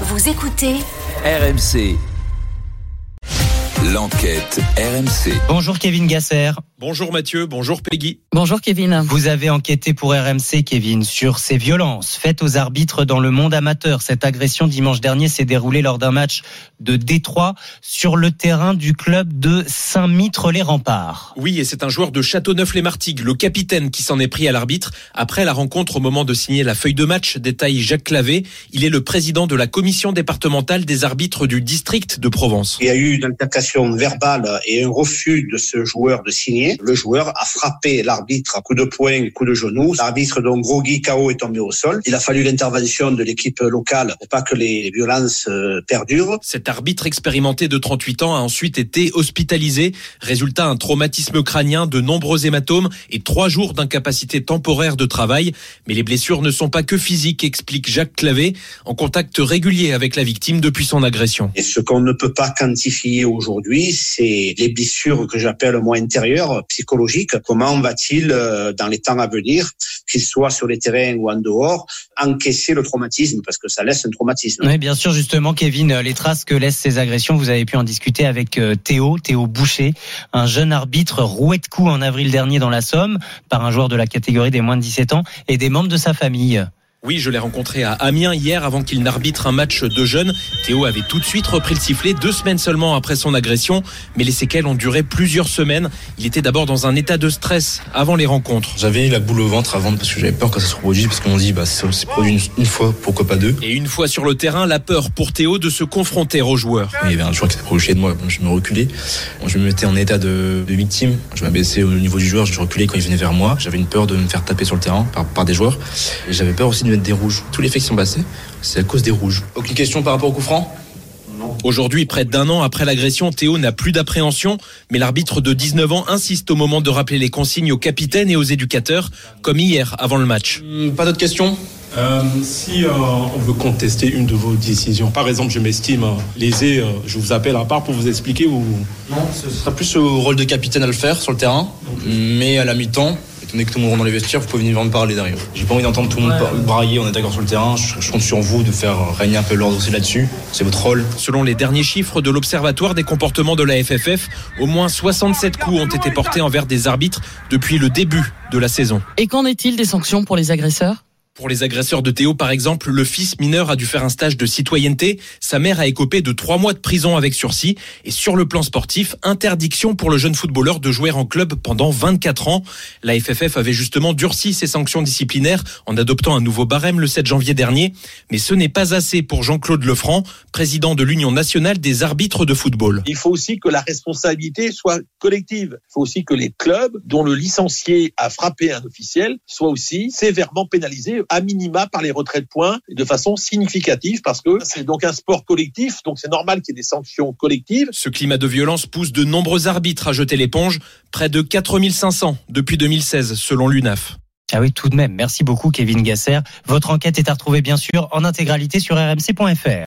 Vous écoutez RMC. L'enquête RMC. Bonjour Kevin Gasser. Bonjour Mathieu, bonjour Peggy. Bonjour Kevin. Vous avez enquêté pour RMC, Kevin, sur ces violences faites aux arbitres dans le monde amateur. Cette agression dimanche dernier s'est déroulée lors d'un match de Détroit sur le terrain du club de Saint-Mitre-les-Remparts. Oui, et c'est un joueur de Châteauneuf-les-Martigues, le capitaine, qui s'en est pris à l'arbitre après la rencontre au moment de signer la feuille de match, détaille Jacques Clavé. Il est le président de la commission départementale des arbitres du district de Provence. Il y a eu une altercation verbale et un refus de ce joueur de signer. Le joueur a frappé l'arbitre à coup de poing, coup de genou. L'arbitre, donc Grogui Kao, est tombé au sol. Il a fallu l'intervention de l'équipe locale pour pas que les violences euh, perdurent. Cet arbitre expérimenté de 38 ans a ensuite été hospitalisé. Résultat, un traumatisme crânien, de nombreux hématomes et trois jours d'incapacité temporaire de travail. Mais les blessures ne sont pas que physiques, explique Jacques Clavé, en contact régulier avec la victime depuis son agression. Et ce qu'on ne peut pas quantifier aujourd'hui, c'est les blessures que j'appelle moi intérieures, psychologiques. Comment va-t-il, euh, dans les temps à venir, qu'il soit sur les terrains ou en dehors, encaisser le traumatisme parce que ça laisse un traumatisme. Oui, bien sûr, justement, Kevin, euh, les traces que laissent ces agressions, vous avez pu en discuter avec euh, Théo, Théo Boucher, un jeune arbitre roué de coups en avril dernier dans la Somme par un joueur de la catégorie des moins de 17 ans et des membres de sa famille. Oui, je l'ai rencontré à Amiens hier avant qu'il n'arbitre un match de jeunes. Théo avait tout de suite repris le sifflet deux semaines seulement après son agression, mais les séquelles ont duré plusieurs semaines. Il était d'abord dans un état de stress avant les rencontres. J'avais la boule au ventre avant parce que j'avais peur que ça se reproduise parce qu'on dit bah c'est produit une, une, fois, pourquoi pas deux? Et une fois sur le terrain, la peur pour Théo de se confronter aux joueurs. Il y avait un joueur qui s'est approché de moi, je me reculais. Je me mettais en état de, de victime. Je m'abaissais au niveau du joueur, je reculais quand il venait vers moi. J'avais une peur de me faire taper sur le terrain par, par des joueurs. Et j'avais peur aussi de mettre des rouges. Tous les faits qui sont passés, c'est à cause des rouges. Aucune question par rapport au coup franc? Aujourd'hui, près d'un an après l'agression, Théo n'a plus d'appréhension, mais l'arbitre de 19 ans insiste au moment de rappeler les consignes aux capitaines et aux éducateurs, comme hier avant le match. Mmh, pas d'autres questions? Euh, si euh, on veut contester une de vos décisions, par exemple, je m'estime euh, lésé, euh, je vous appelle à part pour vous expliquer ou Non, ce sera plus au rôle de capitaine à le faire sur le terrain, okay. mais à la mi-temps, donné que tout le monde rentre dans les vestiaires, vous pouvez venir me parler derrière. J'ai pas envie d'entendre tout le monde ouais. brailler, on est d'accord sur le terrain, je, je, compte sur vous de faire régner un peu l'ordre aussi là-dessus, c'est votre rôle. Selon les derniers chiffres de l'Observatoire des comportements de la FFF, au moins 67 coups ont été portés envers des arbitres depuis le début de la saison. Et qu'en est-il des sanctions pour les agresseurs? Pour les agresseurs de Théo, par exemple, le fils mineur a dû faire un stage de citoyenneté. Sa mère a écopé de trois mois de prison avec sursis. Et sur le plan sportif, interdiction pour le jeune footballeur de jouer en club pendant 24 ans. La FFF avait justement durci ses sanctions disciplinaires en adoptant un nouveau barème le 7 janvier dernier. Mais ce n'est pas assez pour Jean-Claude Lefranc, président de l'Union nationale des arbitres de football. Il faut aussi que la responsabilité soit collective. Il faut aussi que les clubs dont le licencié a frappé un officiel soient aussi sévèrement pénalisés à minima par les retraits de points de façon significative parce que c'est donc un sport collectif, donc c'est normal qu'il y ait des sanctions collectives. Ce climat de violence pousse de nombreux arbitres à jeter l'éponge, près de 4500 depuis 2016 selon l'UNAF. Ah oui, tout de même. Merci beaucoup, Kevin Gasser. Votre enquête est à retrouver, bien sûr, en intégralité sur rmc.fr.